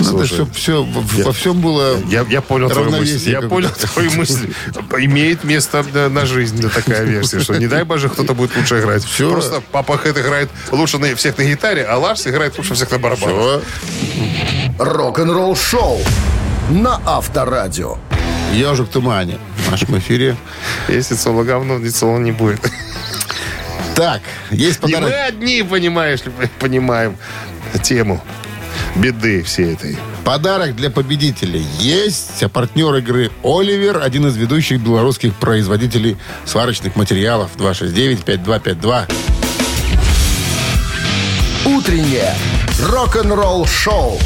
[SPEAKER 2] Надо, чтобы все,
[SPEAKER 3] я-
[SPEAKER 2] во всем было...
[SPEAKER 3] Я, я понял твою мысль. Я понял твою мысль. Имеет место да, на жизнь такая версия, что не дай боже, кто-то будет лучше играть.
[SPEAKER 2] Всё.
[SPEAKER 3] Просто папа Хэт играет лучше на, всех на гитаре, а Ларс играет лучше всех на барабанах.
[SPEAKER 2] Все.
[SPEAKER 1] Рок-н-ролл шоу на Авторадио.
[SPEAKER 2] Ежик в тумане. В нашем эфире.
[SPEAKER 3] Если соло говно, соло не будет.
[SPEAKER 2] Так, есть
[SPEAKER 3] Не
[SPEAKER 2] подарок.
[SPEAKER 3] мы одни, понимаешь ли, понимаем тему беды всей этой.
[SPEAKER 2] Подарок для победителей есть. А партнер игры «Оливер» один из ведущих белорусских производителей сварочных материалов. 269-5252.
[SPEAKER 1] Утреннее рок-н-ролл шоу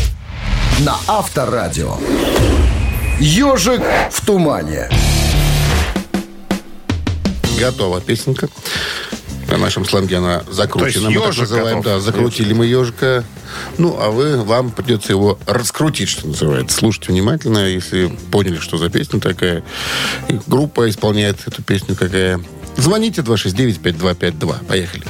[SPEAKER 1] на Авторадио. Ежик в тумане.
[SPEAKER 2] Готова песенка. На нашем сленге она закручена.
[SPEAKER 3] То есть
[SPEAKER 2] мы
[SPEAKER 3] ежик
[SPEAKER 2] называем.
[SPEAKER 3] готов?
[SPEAKER 2] Да, закрутили мы ежика. Ну, а вы, вам придется его раскрутить, что называется. Слушайте внимательно, если поняли, что за песня такая. И группа исполняет эту песню какая. Звоните 269-5252. Поехали.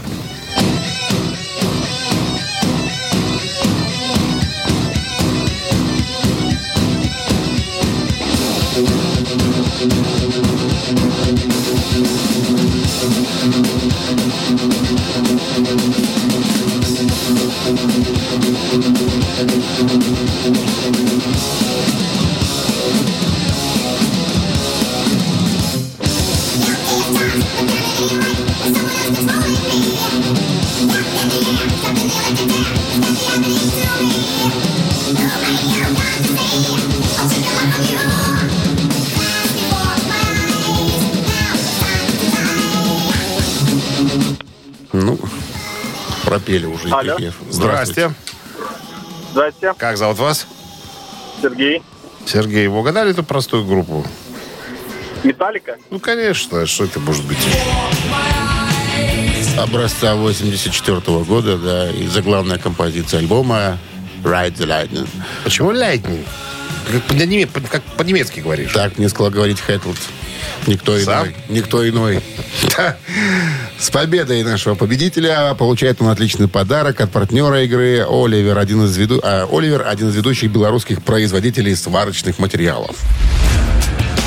[SPEAKER 2] Ну, пропели уже.
[SPEAKER 6] Алло.
[SPEAKER 3] Здрасте.
[SPEAKER 6] Здрасте,
[SPEAKER 3] Как зовут вас?
[SPEAKER 6] Сергей.
[SPEAKER 3] Сергей, вы угадали эту простую группу?
[SPEAKER 6] Металлика?
[SPEAKER 3] Ну, конечно. Что это может быть?
[SPEAKER 2] Образца 84 года, да, и заглавная композиция альбома Ride the Lightning.
[SPEAKER 3] Почему Lightning? Как по-неме- как по-немецки говоришь.
[SPEAKER 2] Так мне сказал говорить Хэтлд. Никто
[SPEAKER 3] Сам?
[SPEAKER 2] иной. Никто иной. Да. С победой нашего победителя получает он отличный подарок от партнера игры Оливер, один из, веду... а, Оливер, один из ведущих белорусских производителей сварочных материалов.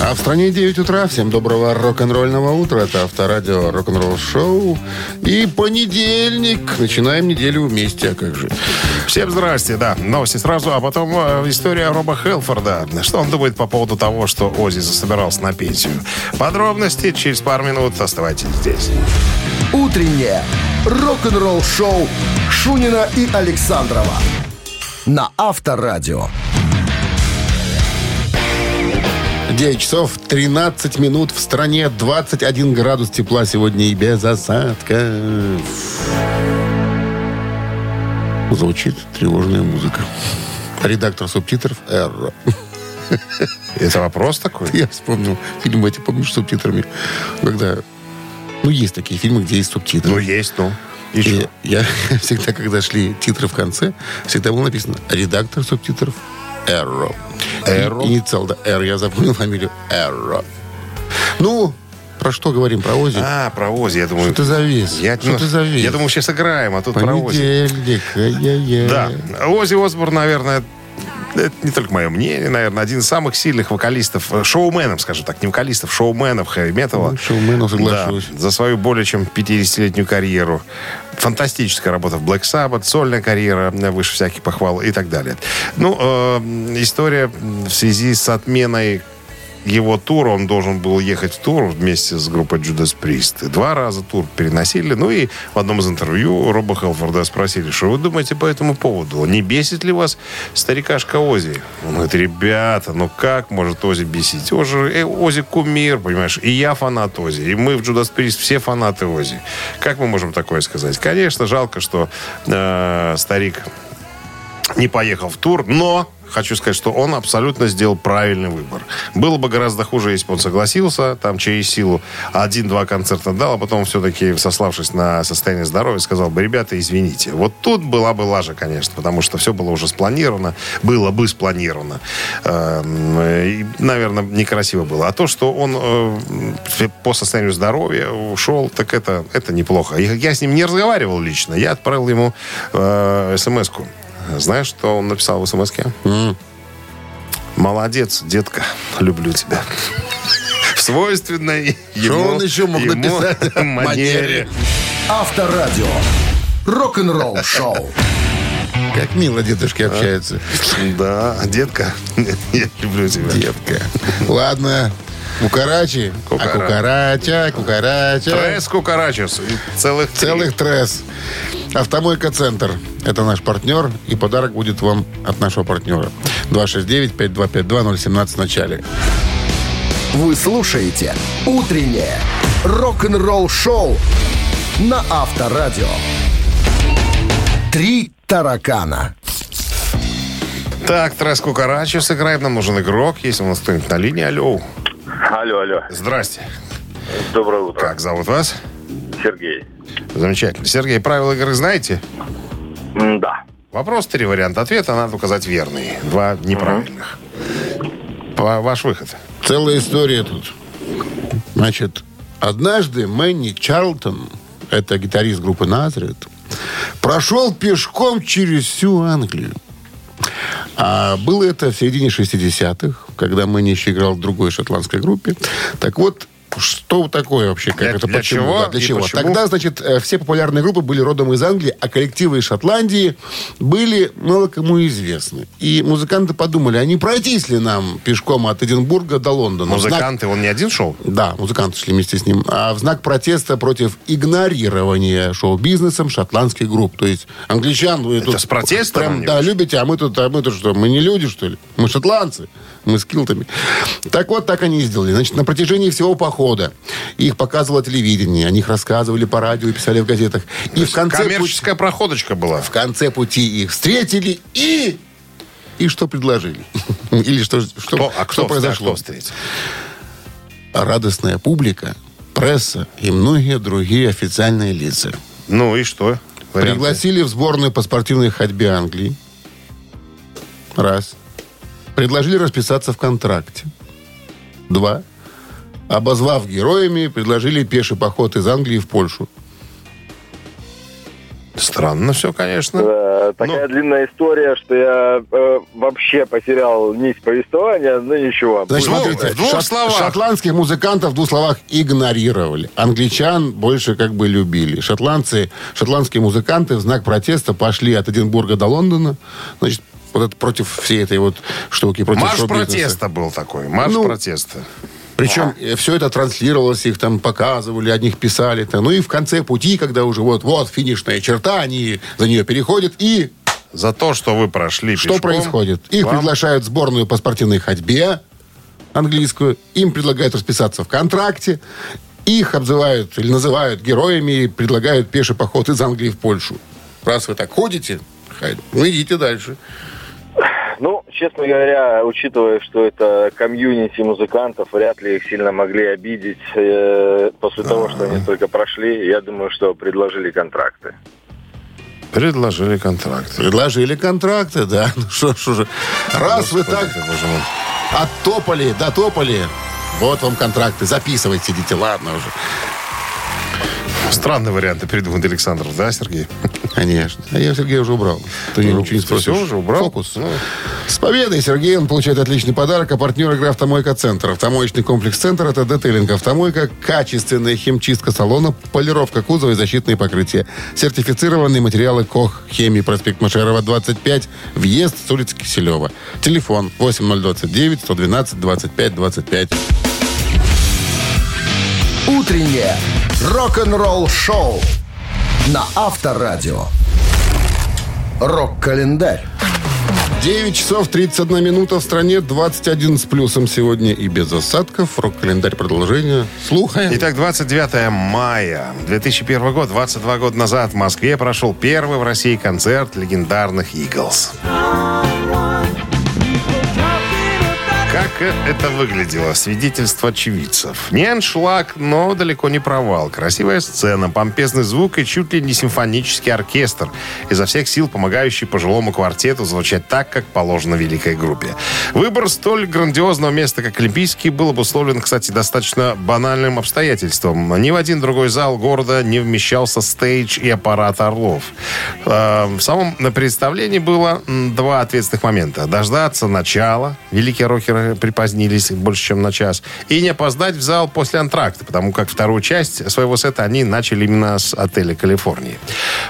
[SPEAKER 2] А в стране 9 утра. Всем доброго рок-н-ролльного утра. Это Авторадио рок-н-ролл шоу. И понедельник. Начинаем неделю вместе. А как же?
[SPEAKER 3] Всем здрасте, да. Новости сразу, а потом э, история Роба Хелфорда. Что он думает по поводу того, что Ози засобирался на пенсию? Подробности через пару минут. Оставайтесь здесь.
[SPEAKER 1] «Утреннее рок-н-ролл-шоу» Шунина и Александрова на Авторадио.
[SPEAKER 2] 9 часов 13 минут в стране. 21 градус тепла сегодня и без осадков. Звучит тревожная музыка. Редактор субтитров Эрро.
[SPEAKER 3] Это вопрос такой?
[SPEAKER 2] Я вспомнил фильм эти, помнишь, с субтитрами? Когда... Ну, есть такие фильмы, где есть субтитры.
[SPEAKER 3] Ну, есть, ну. И
[SPEAKER 2] И я всегда, когда шли титры в конце, всегда было написано «Редактор субтитров Эрро».
[SPEAKER 3] Эрро?
[SPEAKER 2] И- Инициал, да, Р. Я запомнил фамилию Эрро. Ну, про что говорим? Про Ози?
[SPEAKER 3] А, про Ози, я думаю...
[SPEAKER 2] Что ты завис?
[SPEAKER 3] Я,
[SPEAKER 2] что
[SPEAKER 3] ну,
[SPEAKER 2] ты завис?
[SPEAKER 3] я думаю, сейчас играем, а тут про Ози.
[SPEAKER 2] Понедельник.
[SPEAKER 3] Да, Ози Осборн, наверное, это не только мое мнение, наверное, один из самых сильных вокалистов, э, шоуменов, скажем так, не вокалистов, шоуменов хэви-металла.
[SPEAKER 2] Ну, шоуменов, соглашусь.
[SPEAKER 3] Да, за свою более чем 50-летнюю карьеру. Фантастическая работа в Black Sabbath, сольная карьера, э, выше всяких похвал и так далее. Ну, э, история в связи с отменой его тур, он должен был ехать в тур вместе с группой Judas Priest. И два раза тур переносили. Ну и в одном из интервью Роба Хелфорда спросили, что вы думаете по этому поводу? Не бесит ли вас старикашка Ози? Он говорит, ребята, ну как может Ози бесить? Ози, э, Ози кумир, понимаешь? И я фанат Ози. И мы в Judas Priest все фанаты Ози. Как мы можем такое сказать? Конечно, жалко, что э, старик не поехал в тур, но хочу сказать, что он абсолютно сделал правильный выбор. Было бы гораздо хуже, если бы он согласился, там через силу один-два концерта дал, а потом все-таки, сославшись на состояние здоровья, сказал бы, ребята, извините. Вот тут была бы лажа, конечно, потому что все было уже спланировано, было бы спланировано. Эм, И, наверное, некрасиво было. А то, что он э, по состоянию здоровья ушел, так это, это неплохо. Я с ним не разговаривал лично, я отправил ему э, смс-ку. Знаешь, что он написал в смс Молодец, детка, люблю тебя. В свойственной ему,
[SPEAKER 2] он еще мог
[SPEAKER 3] ему
[SPEAKER 2] написать?
[SPEAKER 3] манере.
[SPEAKER 1] Авторадио. Рок-н-ролл шоу.
[SPEAKER 2] Как мило дедушки общаются.
[SPEAKER 3] Да, детка, я люблю тебя.
[SPEAKER 2] Детка. Ладно. Кукарачи. А
[SPEAKER 3] Кукара.
[SPEAKER 2] кукарача, кукарача.
[SPEAKER 3] Трес Кукарачес. И Целых три.
[SPEAKER 2] Целых тресс. Автомойка Центр. Это наш партнер. И подарок будет вам от нашего партнера. 269-5252-017 в начале.
[SPEAKER 1] Вы слушаете «Утреннее рок-н-ролл-шоу» на Авторадио. Три таракана.
[SPEAKER 3] Так, Трес Кукарачес сыграем. Нам нужен игрок. Если у нас кто-нибудь на линии, алло.
[SPEAKER 6] Алло, алло.
[SPEAKER 3] Здрасте.
[SPEAKER 6] Доброе утро.
[SPEAKER 3] Как зовут вас?
[SPEAKER 6] Сергей.
[SPEAKER 3] Замечательно. Сергей, правила игры знаете?
[SPEAKER 6] М, Да.
[SPEAKER 3] Вопрос, три варианта ответа, надо указать верный. Два неправильных. По- Ваш выход.
[SPEAKER 2] Целая история тут. Значит, однажды Мэнни Чарлтон, это гитарист группы Назарет, прошел пешком через всю Англию. А было это в середине 60-х, когда еще играл в другой шотландской группе. Так вот, что такое вообще? Как
[SPEAKER 3] Для-
[SPEAKER 2] это
[SPEAKER 3] для
[SPEAKER 2] почему?
[SPEAKER 3] чего
[SPEAKER 2] Да, для
[SPEAKER 3] и
[SPEAKER 2] чего?
[SPEAKER 3] почему?
[SPEAKER 2] Тогда, значит, э, все популярные группы были родом из Англии, а коллективы из Шотландии были мало кому известны. И музыканты подумали, а не пройтись ли нам пешком от Эдинбурга до Лондона? В знак-
[SPEAKER 3] Музыканты, он не один шел?
[SPEAKER 2] да, музыканты шли вместе с ним. А в знак протеста против игнорирования шоу-бизнесом шотландских групп. То есть англичан... Вы
[SPEAKER 3] Это с протестом
[SPEAKER 2] Прям, да, любите, а мы тут, а мы тут что? Мы не люди, что ли? Мы шотландцы. Мы с килтами. Так вот, так они и сделали. Значит, на протяжении всего похода их показывало телевидение, о них рассказывали по радио и писали в газетах. И в конце, пути,
[SPEAKER 3] Коммерческая проходочка была.
[SPEAKER 2] в конце пути их встретили и... И что предложили? Или что, что,
[SPEAKER 3] Кто, а кто,
[SPEAKER 2] что произошло?
[SPEAKER 3] Кто встретил?
[SPEAKER 2] радостная публика, пресса и многие другие официальные лица.
[SPEAKER 3] Ну и что? Варианты?
[SPEAKER 2] Пригласили в сборную по спортивной ходьбе Англии. Раз. Предложили расписаться в контракте. Два. Обозвав героями, предложили пеший поход из Англии в Польшу.
[SPEAKER 3] Странно все, конечно.
[SPEAKER 6] Э, Такая длинная история, что я э, вообще потерял нить повествования, но ничего.
[SPEAKER 2] Значит,
[SPEAKER 3] Ну,
[SPEAKER 2] смотрите,
[SPEAKER 3] в двух словах.
[SPEAKER 2] шотландских музыкантов в двух словах игнорировали. Англичан больше как бы любили. Шотландцы, шотландские музыканты в знак протеста пошли от Эдинбурга до Лондона. Значит, вот это против всей этой вот штуки, против
[SPEAKER 3] Марш протеста был такой. Марш
[SPEAKER 2] Ну,
[SPEAKER 3] протеста.
[SPEAKER 2] Причем все это транслировалось, их там показывали, о них писали. -то. Ну и в конце пути, когда уже вот-вот финишная черта, они за нее переходят. И
[SPEAKER 3] За то, что вы прошли
[SPEAKER 2] что
[SPEAKER 3] пешком,
[SPEAKER 2] происходит? Их
[SPEAKER 3] вам-
[SPEAKER 2] приглашают в сборную по спортивной ходьбе английскую. Им предлагают расписаться в контракте. Их обзывают или называют героями и предлагают пеший поход из Англии в Польшу. Раз вы так ходите, хай- ну идите дальше.
[SPEAKER 6] Ну, честно говоря, учитывая, что это комьюнити музыкантов, вряд ли их сильно могли обидеть э, после того, что они только прошли. Я думаю, что предложили контракты.
[SPEAKER 3] Предложили контракт.
[SPEAKER 2] Предложили контракты, да. Ну что ж уже. Раз вы так оттопали, дотопали, вот вам контракты. Записывайте, идите, ладно уже.
[SPEAKER 3] Странные варианты придумает Александров, да, Сергей?
[SPEAKER 2] Конечно. А я Сергея уже убрал. Ты ничего не спросишь.
[SPEAKER 3] Все уже убрал?
[SPEAKER 2] Фокус. С победой, Сергей. Он получает отличный подарок. А партнер игры «Автомойка Центр». Автомоечный комплекс «Центр» — это детейлинг «Автомойка», качественная химчистка салона, полировка кузова и защитные покрытия. Сертифицированные материалы КОХ, хемии, проспект Машерова, 25, въезд с улицы Киселева. Телефон 8029 112 25 25.
[SPEAKER 1] Утреннее рок-н-ролл-шоу на Авторадио. Рок-календарь.
[SPEAKER 2] 9 часов 31 минута в стране, 21 с плюсом сегодня и без осадков. Рок-календарь продолжение. Слухаем.
[SPEAKER 3] Итак, 29 мая 2001 год, 22 года назад в Москве прошел первый в России концерт легендарных «Иглз». Это выглядело? Свидетельство очевидцев. Не аншлаг, но далеко не провал. Красивая сцена, помпезный звук и чуть ли не симфонический оркестр, изо всех сил помогающий пожилому квартету звучать так, как положено великой группе. Выбор столь грандиозного места, как Олимпийский, был обусловлен, кстати, достаточно банальным обстоятельством. Ни в один другой зал города не вмещался стейдж и аппарат «Орлов». Э, В самом представлении было два ответственных момента. Дождаться начала. Великие рокеры припозднились больше, чем на час. И не опоздать в зал после антракта, потому как вторую часть своего сета они начали именно с отеля «Калифорнии».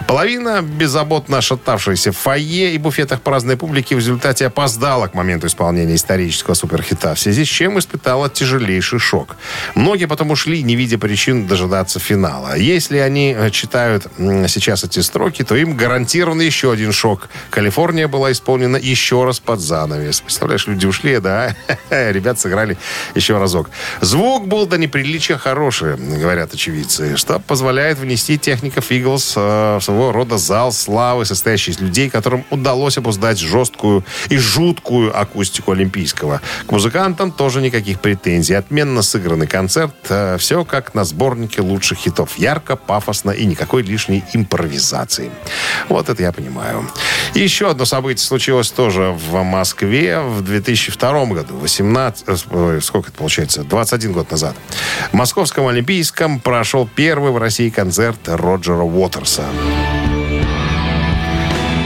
[SPEAKER 3] Половина беззаботно шатавшейся в фойе и буфетах праздной публики в результате опоздала к моменту исполнения исторического суперхита, в связи с чем испытала тяжелейший шок. Многие потом ушли, не видя причин дожидаться финала. Если они э, читают сейчас эти строки, то им гарантирован еще один шок. Калифорния была исполнена еще раз под занавес. Представляешь, люди ушли, да? Ребят сыграли еще разок. Звук был до неприличия хороший, говорят очевидцы, что позволяет внести техников Иглс в своего рода зал славы, состоящий из людей, которым удалось обуздать жесткую и жуткую акустику Олимпийского. К музыкантам тоже никаких претензий. Отменно сыгранный концерт. э, Все как на сборнике лучших хитов. Ярко, пафосно и никакой лишней импровизации. Вот это я понимаю. Еще одно событие случилось тоже в Москве в 2002 году. 18, э, ой, сколько это получается? 21 год назад. В Московском Олимпийском прошел первый в России концерт Роджера Уотерса.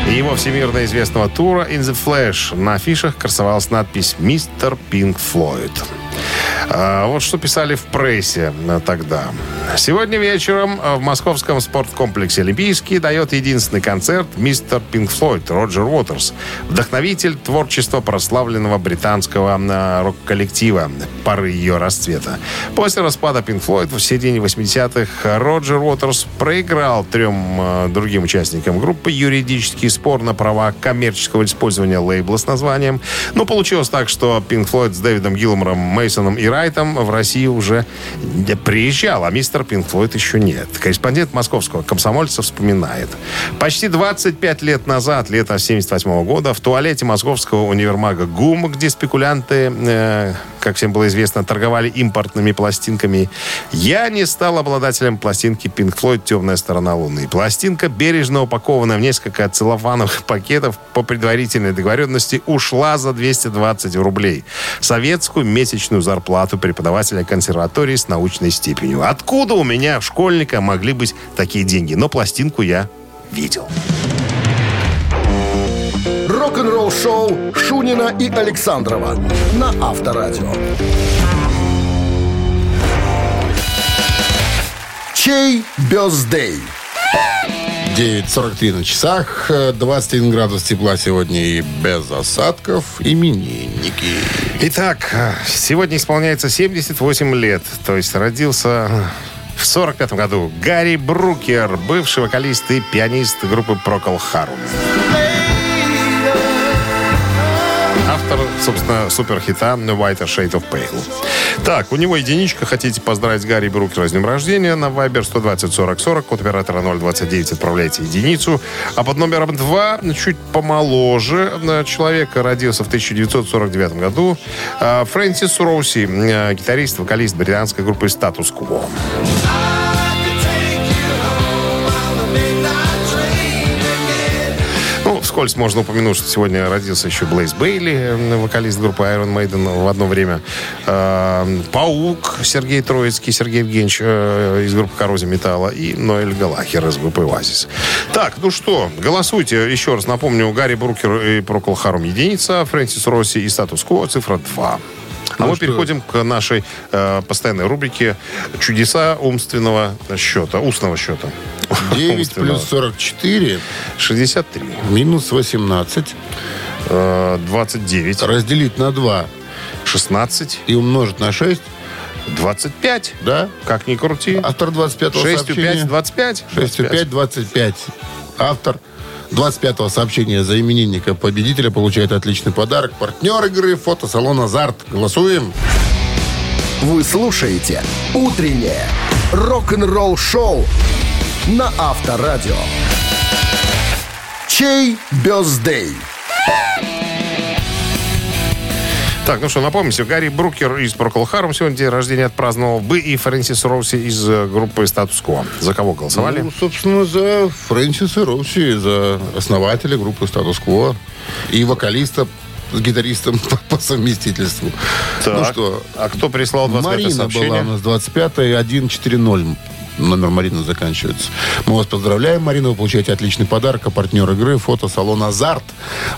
[SPEAKER 3] И его всемирно известного тура «In the Flash» на афишах красовалась надпись «Мистер Пинк Флойд». А, Вот что писали в прессе э, тогда. Сегодня вечером э, в московском спорткомплексе «Олимпийский» дает единственный концерт мистер Пинк Флойд Роджер Уотерс, вдохновитель творчества прославленного британского э, рок-коллектива поры ее расцвета. После распада Пинк Флойд в середине 80-х Роджер Уотерс проиграл трем другим участникам группы юридический спор на права коммерческого использования лейбла с названием. Но получилось так, что Пинк Флойд с Дэвидом Гилмором, Мейсоном и Райтом в России уже приезжал, а мистер Пинк Флойд еще нет. Корреспондент московского комсомольца вспоминает. Почти 25 лет назад, лето 78 года, в туалете московского универмага ГУМ, где спекулянты, э, как всем было известно, торговали импортными пластинками, я не стал обладателем пластинки Pink Floyd «Темная сторона Луны». Пластинка, бережно упакованная в несколько целлофановых пакетов по предварительной договоренности, ушла за 220 рублей. Советскую месячную зарплату преподавателя консерватории с научной степенью. Откуда у меня, школьника, могли быть такие деньги? Но пластинку я видел.
[SPEAKER 1] Рок-н-ролл-шоу Шунина и Александрова на Авторадио. Чей бездей?
[SPEAKER 2] 9.43 на часах, э, 21 градус тепла сегодня и без осадков. Именинники.
[SPEAKER 3] Итак, э, сегодня исполняется 78 лет. То есть родился э, в 45 году Гарри Брукер, бывший вокалист и пианист группы Procol Harum. Собственно, суперхита «White Shade of Pale». Так, у него единичка. Хотите поздравить Гарри Брукера с днем рождения? На Viber 120 40 40, код оператора 029, отправляйте единицу. А под номером 2, чуть помоложе, э, человека родился в 1949 году. э, Фрэнсис Роуси, э, гитарист, вокалист британской группы «Статус Кво». Вскользь можно упомянуть, что сегодня родился еще Блейз Бейли, э, вокалист группы Iron Maiden в одно время. Э, Паук Сергей Троицкий, Сергей Евгеньевич э, из группы Коррозия Металла и Ноэль Галахер из группы Оазис. Так, ну что, голосуйте. Еще раз напомню, Гарри Брукер и Прокол Харум единица, Фрэнсис Росси и статус-кво цифра 2. А
[SPEAKER 2] Ну
[SPEAKER 3] мы
[SPEAKER 2] что?
[SPEAKER 3] переходим к нашей э, постоянной рубрике «Чудеса умственного счета», устного счета.
[SPEAKER 2] 9
[SPEAKER 3] Умственного.
[SPEAKER 2] плюс 44
[SPEAKER 3] 63.
[SPEAKER 2] минус 18
[SPEAKER 3] Э, 29.
[SPEAKER 2] разделить на 2
[SPEAKER 3] 16.
[SPEAKER 2] и умножить на 6,
[SPEAKER 3] 25.
[SPEAKER 2] да?
[SPEAKER 3] Как ни крути.
[SPEAKER 2] Автор 25-го
[SPEAKER 3] 6
[SPEAKER 2] сообщения.
[SPEAKER 3] 5, 25.
[SPEAKER 2] 6 5 25. Автор 25-го сообщения за именинника победителя получает отличный подарок. Партнер игры фотосалон «Азарт». Голосуем.
[SPEAKER 1] Вы слушаете «Утреннее рок-н-ролл-шоу» на Авторадио. Чей бездей?
[SPEAKER 3] Так, ну что, напомните, Гарри Брукер из Procol Harum сегодня день рождения отпраздновал бы и Фрэнсис Роуси из э, группы Статус Quo. За кого голосовали?
[SPEAKER 2] Ну, собственно, за Фрэнсиса Росси, за основателя группы «Статус-кво» и вокалиста с гитаристом по, по совместительству. Ну
[SPEAKER 3] Так,
[SPEAKER 2] что,
[SPEAKER 3] а кто прислал 25
[SPEAKER 2] Марина
[SPEAKER 3] сообщение?
[SPEAKER 2] была у нас 25 140. Номер Марины заканчивается. Мы вас поздравляем, Марина. Вы получаете отличный подарок. А партнер игры фотосалон «Азарт».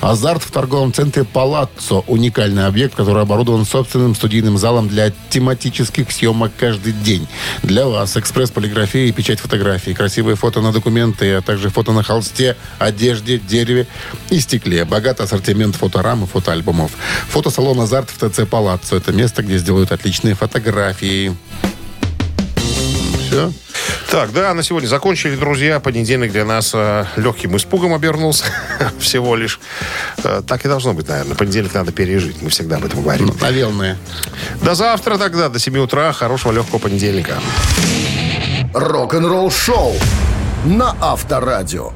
[SPEAKER 2] «Азарт» в торговом центре «Палаццо». Уникальный объект, который оборудован собственным студийным залом для тематических съемок каждый день. Для вас экспресс-полиграфия и печать фотографий. Красивые фото на документы, а также фото на холсте, одежде, дереве и стекле. Богатый ассортимент фоторам и фотоальбомов. Фотосалон «Азарт» в ТЦ «Палаццо». Это место, где сделают отличные фотографии. Все.
[SPEAKER 3] Так, да, на сегодня закончили, друзья. Понедельник для нас э, легким испугом обернулся всего лишь. Э, так и должно быть, наверное. Понедельник надо пережить. Мы всегда об этом говорим.
[SPEAKER 2] Наверное.
[SPEAKER 3] До завтра тогда, до 7 утра. Хорошего легкого понедельника.
[SPEAKER 1] Рок-н-ролл-шоу на Авторадио.